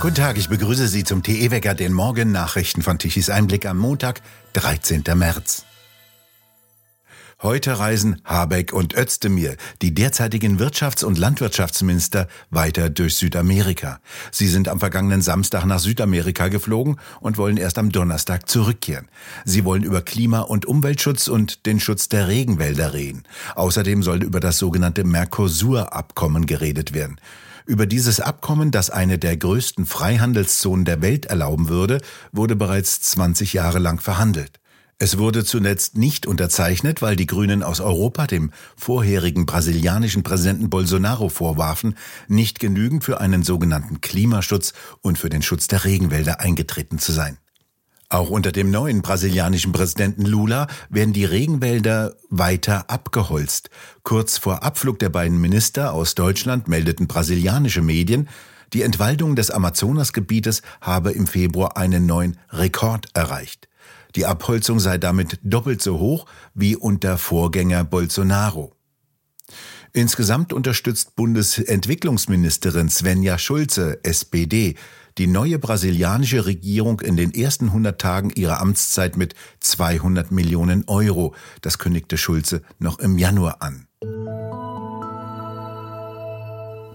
Guten Tag, ich begrüße Sie zum TE-Wecker, den Morgen-Nachrichten von Tichys Einblick am Montag, 13. März. Heute reisen Habeck und Özdemir, die derzeitigen Wirtschafts- und Landwirtschaftsminister, weiter durch Südamerika. Sie sind am vergangenen Samstag nach Südamerika geflogen und wollen erst am Donnerstag zurückkehren. Sie wollen über Klima- und Umweltschutz und den Schutz der Regenwälder reden. Außerdem soll über das sogenannte Mercosur-Abkommen geredet werden. Über dieses Abkommen, das eine der größten Freihandelszonen der Welt erlauben würde, wurde bereits 20 Jahre lang verhandelt. Es wurde zuletzt nicht unterzeichnet, weil die Grünen aus Europa dem vorherigen brasilianischen Präsidenten Bolsonaro vorwarfen, nicht genügend für einen sogenannten Klimaschutz und für den Schutz der Regenwälder eingetreten zu sein. Auch unter dem neuen brasilianischen Präsidenten Lula werden die Regenwälder weiter abgeholzt. Kurz vor Abflug der beiden Minister aus Deutschland meldeten brasilianische Medien, die Entwaldung des Amazonasgebietes habe im Februar einen neuen Rekord erreicht. Die Abholzung sei damit doppelt so hoch wie unter Vorgänger Bolsonaro. Insgesamt unterstützt Bundesentwicklungsministerin Svenja Schulze, SPD, die neue brasilianische Regierung in den ersten 100 Tagen ihrer Amtszeit mit 200 Millionen Euro. Das kündigte Schulze noch im Januar an.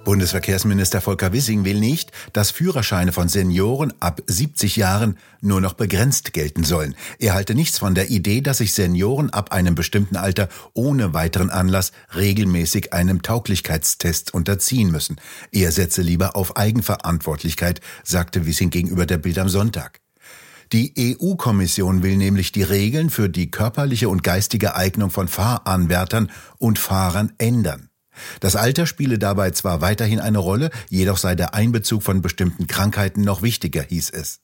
Bundesverkehrsminister Volker Wissing will nicht, dass Führerscheine von Senioren ab 70 Jahren nur noch begrenzt gelten sollen. Er halte nichts von der Idee, dass sich Senioren ab einem bestimmten Alter ohne weiteren Anlass regelmäßig einem Tauglichkeitstest unterziehen müssen. Er setze lieber auf Eigenverantwortlichkeit, sagte Wissing gegenüber der Bild am Sonntag. Die EU-Kommission will nämlich die Regeln für die körperliche und geistige Eignung von Fahranwärtern und Fahrern ändern. Das Alter spiele dabei zwar weiterhin eine Rolle, jedoch sei der Einbezug von bestimmten Krankheiten noch wichtiger, hieß es.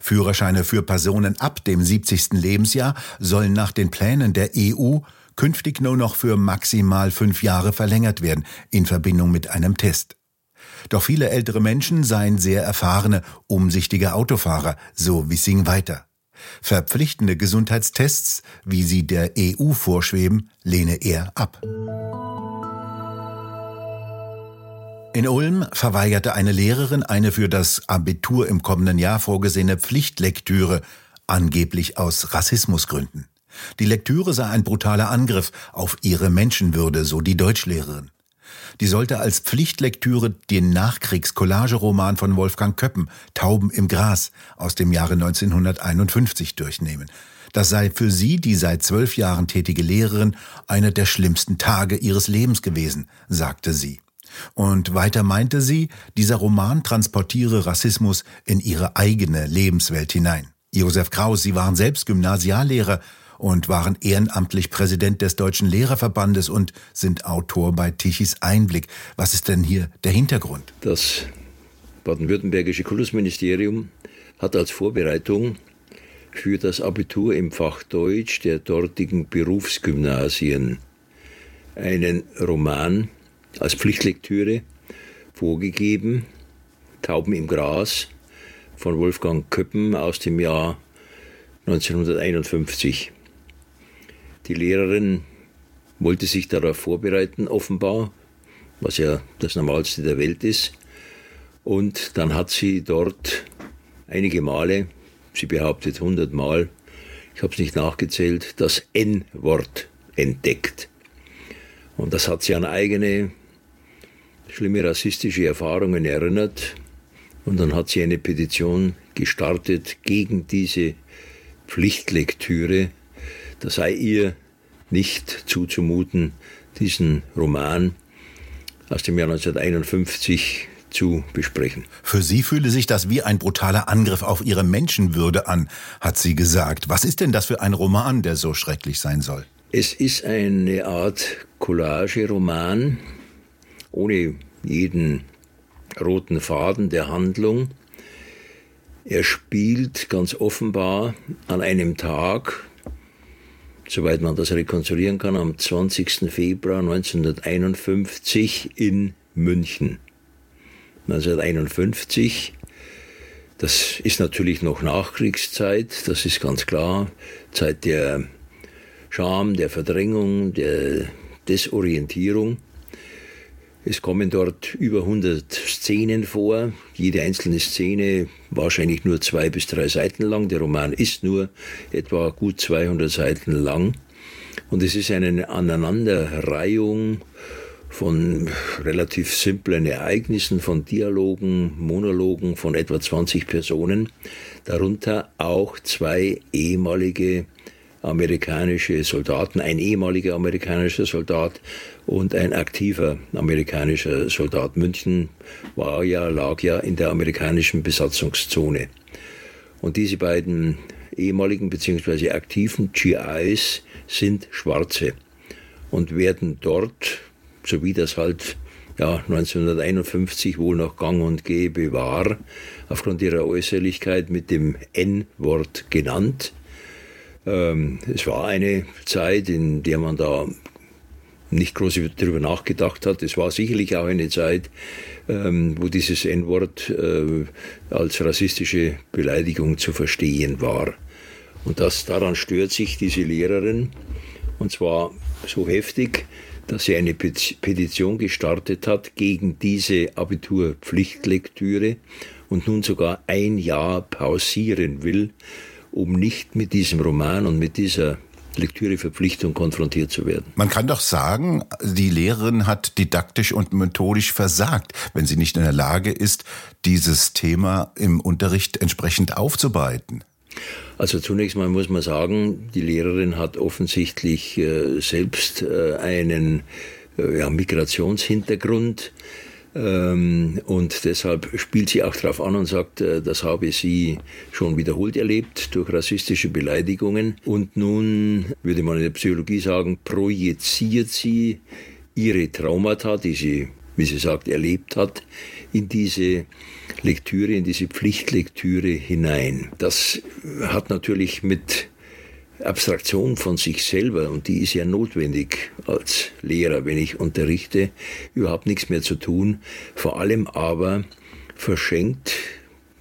Führerscheine für Personen ab dem 70. Lebensjahr sollen nach den Plänen der EU künftig nur noch für maximal fünf Jahre verlängert werden, in Verbindung mit einem Test. Doch viele ältere Menschen seien sehr erfahrene, umsichtige Autofahrer, so Wissing weiter. Verpflichtende Gesundheitstests, wie sie der EU vorschweben, lehne er ab. In Ulm verweigerte eine Lehrerin eine für das Abitur im kommenden Jahr vorgesehene Pflichtlektüre, angeblich aus Rassismusgründen. Die Lektüre sei ein brutaler Angriff auf ihre Menschenwürde, so die Deutschlehrerin. Die sollte als Pflichtlektüre den Nachkriegs-Collageroman von Wolfgang Köppen, Tauben im Gras, aus dem Jahre 1951 durchnehmen. Das sei für sie, die seit zwölf Jahren tätige Lehrerin, einer der schlimmsten Tage ihres Lebens gewesen, sagte sie. Und weiter meinte sie, dieser Roman transportiere Rassismus in ihre eigene Lebenswelt hinein. Josef Kraus, Sie waren selbst Gymnasiallehrer und waren ehrenamtlich Präsident des Deutschen Lehrerverbandes und sind Autor bei Tichys Einblick. Was ist denn hier der Hintergrund? Das baden-württembergische Kultusministerium hat als Vorbereitung für das Abitur im Fach Deutsch der dortigen Berufsgymnasien einen Roman als Pflichtlektüre vorgegeben. Tauben im Gras von Wolfgang Köppen aus dem Jahr 1951. Die Lehrerin wollte sich darauf vorbereiten, offenbar, was ja das Normalste der Welt ist. Und dann hat sie dort einige Male, sie behauptet 100 Mal, ich habe es nicht nachgezählt, das N-Wort entdeckt. Und das hat sie an eigene schlimme rassistische Erfahrungen erinnert. Und dann hat sie eine Petition gestartet gegen diese Pflichtlektüre. Da sei ihr nicht zuzumuten, diesen Roman aus dem Jahr 1951 zu besprechen. Für Sie fühle sich das wie ein brutaler Angriff auf Ihre Menschenwürde an, hat sie gesagt. Was ist denn das für ein Roman, der so schrecklich sein soll? Es ist eine Art Collage-Roman, ohne jeden roten Faden der Handlung. Er spielt ganz offenbar an einem Tag, soweit man das rekonstruieren kann, am 20. Februar 1951 in München. 1951, das ist natürlich noch Nachkriegszeit, das ist ganz klar, Zeit der Scham, der Verdrängung, der Desorientierung. Es kommen dort über 100 Szenen vor, jede einzelne Szene wahrscheinlich nur zwei bis drei Seiten lang. Der Roman ist nur etwa gut 200 Seiten lang. Und es ist eine Aneinanderreihung von relativ simplen Ereignissen, von Dialogen, Monologen von etwa 20 Personen, darunter auch zwei ehemalige amerikanische Soldaten, ein ehemaliger amerikanischer Soldat und ein aktiver amerikanischer Soldat. München war ja, lag ja in der amerikanischen Besatzungszone. Und diese beiden ehemaligen bzw. aktiven GIs sind Schwarze und werden dort, so wie das halt ja, 1951 wohl noch gang und gäbe war, aufgrund ihrer Äußerlichkeit mit dem N-Wort genannt. Ähm, es war eine Zeit, in der man da nicht groß darüber nachgedacht hat. Es war sicherlich auch eine Zeit, ähm, wo dieses N-Wort äh, als rassistische Beleidigung zu verstehen war. Und das, daran stört sich diese Lehrerin, und zwar so heftig, dass sie eine Petition gestartet hat gegen diese Abiturpflichtlektüre und nun sogar ein Jahr pausieren will, um nicht mit diesem Roman und mit dieser Lektüreverpflichtung konfrontiert zu werden. Man kann doch sagen, die Lehrerin hat didaktisch und methodisch versagt, wenn sie nicht in der Lage ist, dieses Thema im Unterricht entsprechend aufzubereiten. Also zunächst mal muss man sagen, die Lehrerin hat offensichtlich äh, selbst äh, einen äh, ja, Migrationshintergrund. Ähm, und deshalb spielt sie auch darauf an und sagt, äh, das habe sie schon wiederholt erlebt durch rassistische Beleidigungen. Und nun würde man in der Psychologie sagen, projiziert sie ihre Traumata, die sie, wie sie sagt, erlebt hat, in diese Lektüre, in diese Pflichtlektüre hinein. Das hat natürlich mit Abstraktion von sich selber, und die ist ja notwendig als Lehrer, wenn ich unterrichte, überhaupt nichts mehr zu tun. Vor allem aber verschenkt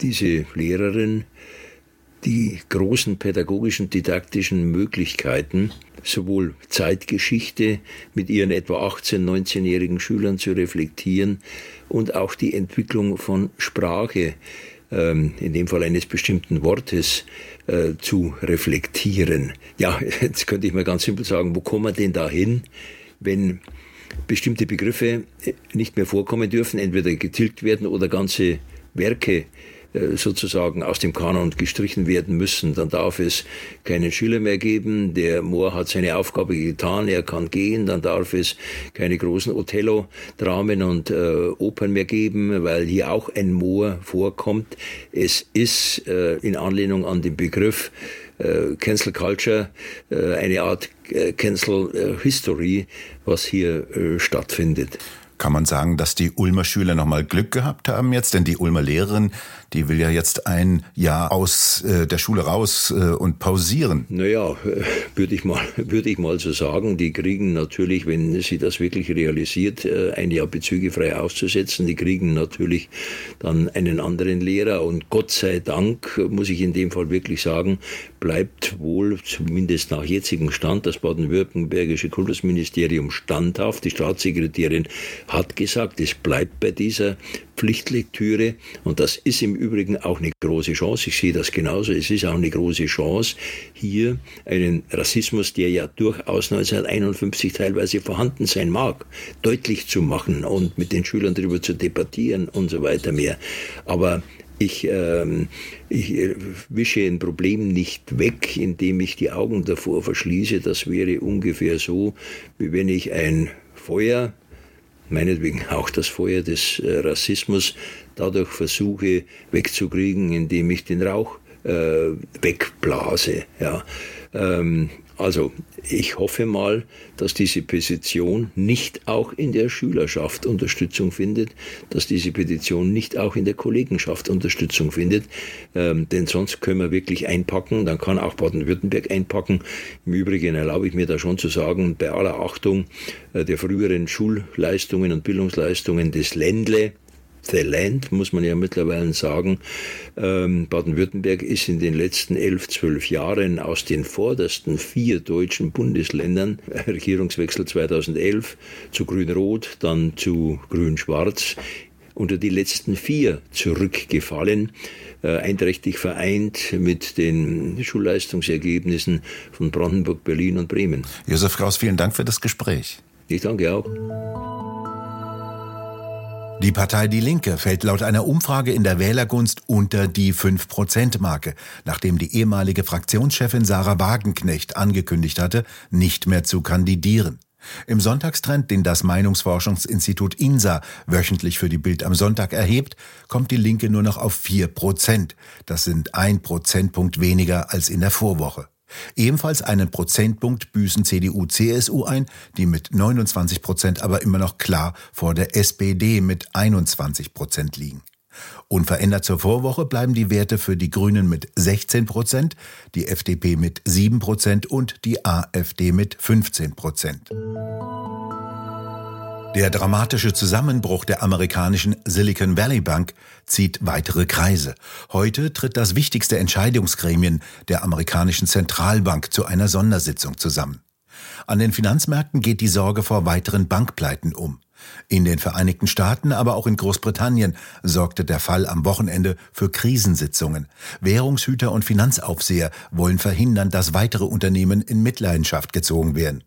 diese Lehrerin die großen pädagogischen, didaktischen Möglichkeiten, sowohl Zeitgeschichte mit ihren etwa 18-, 19-jährigen Schülern zu reflektieren und auch die Entwicklung von Sprache, in dem Fall eines bestimmten Wortes, äh, zu reflektieren. Ja, jetzt könnte ich mal ganz simpel sagen, wo kommen wir denn da hin, wenn bestimmte Begriffe nicht mehr vorkommen dürfen, entweder getilgt werden oder ganze Werke äh, sozusagen aus dem Kanon gestrichen werden müssen. Dann darf es keinen Schüler mehr geben. Der Moor hat seine Aufgabe getan, er kann gehen. Dann darf es keine großen Othello-Dramen und äh, Opern mehr geben, weil hier auch ein Moor vorkommt. Es ist äh, in Anlehnung an den Begriff äh, Cancel Culture, äh, eine Art äh, Cancel History, was hier stattfindet. Kann man sagen, dass die Ulmer Schüler nochmal Glück gehabt haben jetzt? Denn die Ulmer Lehrerin, die will ja jetzt ein Jahr aus äh, der Schule raus äh, und pausieren. Naja, äh, würde ich, mal, ich mal so sagen. Die kriegen natürlich, wenn sie das wirklich realisiert, äh, ein Jahr bezügefrei auszusetzen, die kriegen natürlich dann einen anderen Lehrer. Und Gott sei Dank, muss ich in dem Fall wirklich sagen, bleibt wohl, zumindest nach jetzigem Stand, das baden-württembergische Kultusministerium standhaft. Die Staatssekretärin hat gesagt, es bleibt bei dieser Pflichtlektüre und das ist im Übrigen auch eine große Chance. Ich sehe das genauso. Es ist auch eine große Chance, hier einen Rassismus, der ja durchaus 1951 teilweise vorhanden sein mag, deutlich zu machen und mit den Schülern darüber zu debattieren und so weiter mehr. Aber ich, ähm, ich äh, wische ein Problem nicht weg, indem ich die Augen davor verschließe. Das wäre ungefähr so, wie wenn ich ein Feuer meinetwegen auch das Feuer des äh, Rassismus dadurch versuche wegzukriegen, indem ich den Rauch äh, wegblase. Ja. Ähm, also ich hoffe mal, dass diese Petition nicht auch in der Schülerschaft Unterstützung findet, dass diese Petition nicht auch in der Kollegenschaft Unterstützung findet, ähm, denn sonst können wir wirklich einpacken, dann kann auch Baden-Württemberg einpacken. Im Übrigen erlaube ich mir da schon zu sagen, bei aller Achtung äh, der früheren Schulleistungen und Bildungsleistungen des Ländle, the land, muss man ja mittlerweile sagen. Ähm, Baden-Württemberg ist in den letzten elf, zwölf Jahren aus den vordersten vier deutschen Bundesländern, Regierungswechsel 2011 zu Grün-Rot, dann zu Grün-Schwarz, unter die letzten vier zurückgefallen, äh, einträchtig vereint mit den Schulleistungsergebnissen von Brandenburg, Berlin und Bremen. Josef Kraus, vielen Dank für das Gespräch. Ich danke auch. Die Partei Die Linke fällt laut einer Umfrage in der Wählergunst unter die 5-Prozent-Marke, nachdem die ehemalige Fraktionschefin Sarah Wagenknecht angekündigt hatte, nicht mehr zu kandidieren. Im Sonntagstrend, den das Meinungsforschungsinstitut INSA wöchentlich für die Bild am Sonntag erhebt, kommt die Linke nur noch auf vier Prozent. Das sind ein Prozentpunkt weniger als in der Vorwoche. Ebenfalls einen Prozentpunkt büßen CDU, CSU ein, die mit 29 Prozent aber immer noch klar vor der SPD mit 21 Prozent liegen. Unverändert zur Vorwoche bleiben die Werte für die Grünen mit 16 Prozent, die FDP mit 7 Prozent und die AfD mit 15 Prozent. Der dramatische Zusammenbruch der amerikanischen Silicon Valley Bank zieht weitere Kreise. Heute tritt das wichtigste Entscheidungsgremien der amerikanischen Zentralbank zu einer Sondersitzung zusammen. An den Finanzmärkten geht die Sorge vor weiteren Bankpleiten um. In den Vereinigten Staaten, aber auch in Großbritannien sorgte der Fall am Wochenende für Krisensitzungen. Währungshüter und Finanzaufseher wollen verhindern, dass weitere Unternehmen in Mitleidenschaft gezogen werden.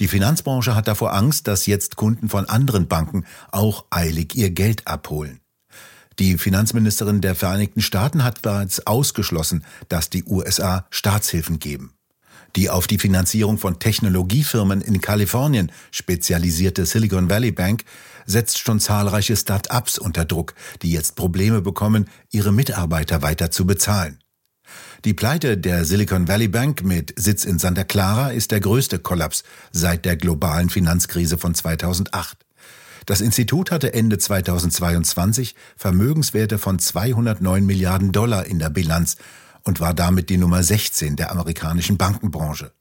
Die Finanzbranche hat davor Angst, dass jetzt Kunden von anderen Banken auch eilig ihr Geld abholen. Die Finanzministerin der Vereinigten Staaten hat bereits ausgeschlossen, dass die USA Staatshilfen geben. Die auf die Finanzierung von Technologiefirmen in Kalifornien spezialisierte Silicon Valley Bank setzt schon zahlreiche Start-ups unter Druck, die jetzt Probleme bekommen, ihre Mitarbeiter weiter zu bezahlen. Die Pleite der Silicon Valley Bank mit Sitz in Santa Clara ist der größte Kollaps seit der globalen Finanzkrise von 2008. Das Institut hatte Ende 2022 Vermögenswerte von 209 Milliarden Dollar in der Bilanz und war damit die Nummer 16 der amerikanischen Bankenbranche.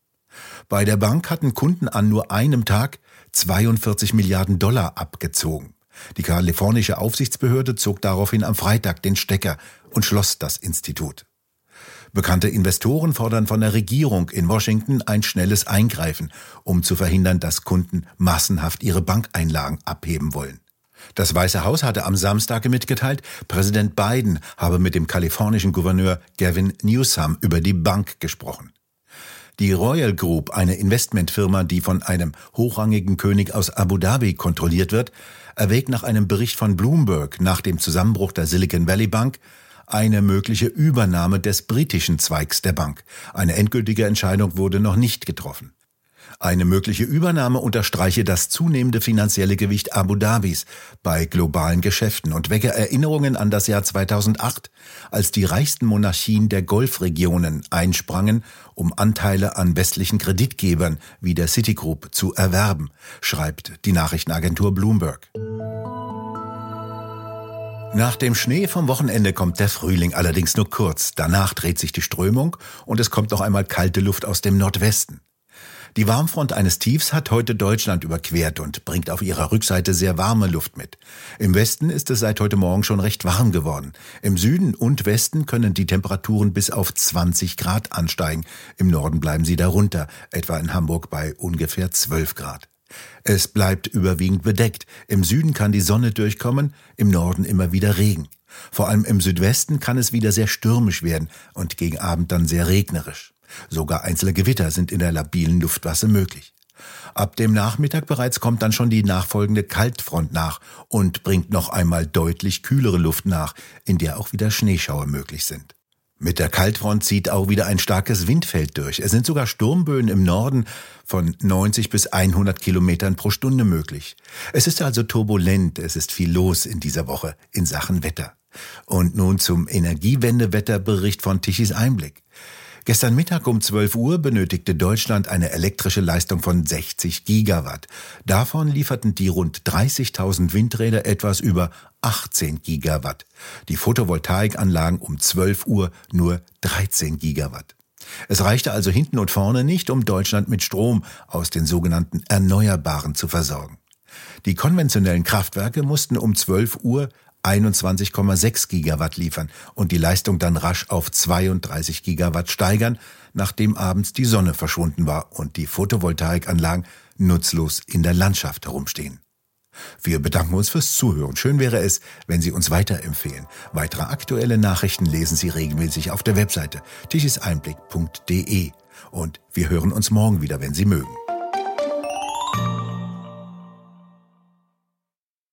Bei der Bank hatten Kunden an nur einem Tag 42 Milliarden Dollar abgezogen. Die kalifornische Aufsichtsbehörde zog daraufhin am Freitag den Stecker und schloss das Institut. Bekannte Investoren fordern von der Regierung in Washington ein schnelles Eingreifen, um zu verhindern, dass Kunden massenhaft ihre Bankeinlagen abheben wollen. Das Weiße Haus hatte am Samstag mitgeteilt, Präsident Biden habe mit dem kalifornischen Gouverneur Gavin Newsom über die Bank gesprochen. Die Royal Group, eine Investmentfirma, die von einem hochrangigen König aus Abu Dhabi kontrolliert wird, erwägt nach einem Bericht von Bloomberg nach dem Zusammenbruch der Silicon Valley Bank eine mögliche Übernahme des britischen Zweigs der Bank. Eine endgültige Entscheidung wurde noch nicht getroffen. Eine mögliche Übernahme unterstreiche das zunehmende finanzielle Gewicht Abu Dhabis bei globalen Geschäften und wecke Erinnerungen an das Jahr 2008, als die reichsten Monarchien der Golfregionen einsprangen, um Anteile an westlichen Kreditgebern wie der Citigroup zu erwerben, schreibt die Nachrichtenagentur Bloomberg. Nach dem Schnee vom Wochenende kommt der Frühling allerdings nur kurz. Danach dreht sich die Strömung und es kommt noch einmal kalte Luft aus dem Nordwesten. Die Warmfront eines Tiefs hat heute Deutschland überquert und bringt auf ihrer Rückseite sehr warme Luft mit. Im Westen ist es seit heute Morgen schon recht warm geworden. Im Süden und Westen können die Temperaturen bis auf 20 Grad ansteigen. Im Norden bleiben sie darunter, etwa in Hamburg bei ungefähr 12 Grad. Es bleibt überwiegend bedeckt. Im Süden kann die Sonne durchkommen, im Norden immer wieder Regen. Vor allem im Südwesten kann es wieder sehr stürmisch werden und gegen Abend dann sehr regnerisch. Sogar einzelne Gewitter sind in der labilen Luftmasse möglich. Ab dem Nachmittag bereits kommt dann schon die nachfolgende Kaltfront nach und bringt noch einmal deutlich kühlere Luft nach, in der auch wieder Schneeschauer möglich sind. Mit der Kaltfront zieht auch wieder ein starkes Windfeld durch. Es sind sogar Sturmböen im Norden von 90 bis 100 Kilometern pro Stunde möglich. Es ist also turbulent, es ist viel los in dieser Woche in Sachen Wetter. Und nun zum Energiewendewetterbericht von Tichys Einblick. Gestern Mittag um 12 Uhr benötigte Deutschland eine elektrische Leistung von 60 Gigawatt. Davon lieferten die rund 30.000 Windräder etwas über 18 Gigawatt. Die Photovoltaikanlagen um 12 Uhr nur 13 Gigawatt. Es reichte also hinten und vorne nicht, um Deutschland mit Strom aus den sogenannten Erneuerbaren zu versorgen. Die konventionellen Kraftwerke mussten um 12 Uhr 21,6 Gigawatt liefern und die Leistung dann rasch auf 32 Gigawatt steigern, nachdem abends die Sonne verschwunden war und die Photovoltaikanlagen nutzlos in der Landschaft herumstehen. Wir bedanken uns fürs Zuhören. Schön wäre es, wenn Sie uns weiterempfehlen. Weitere aktuelle Nachrichten lesen Sie regelmäßig auf der Webseite tischeseinblick.de. Und wir hören uns morgen wieder, wenn Sie mögen.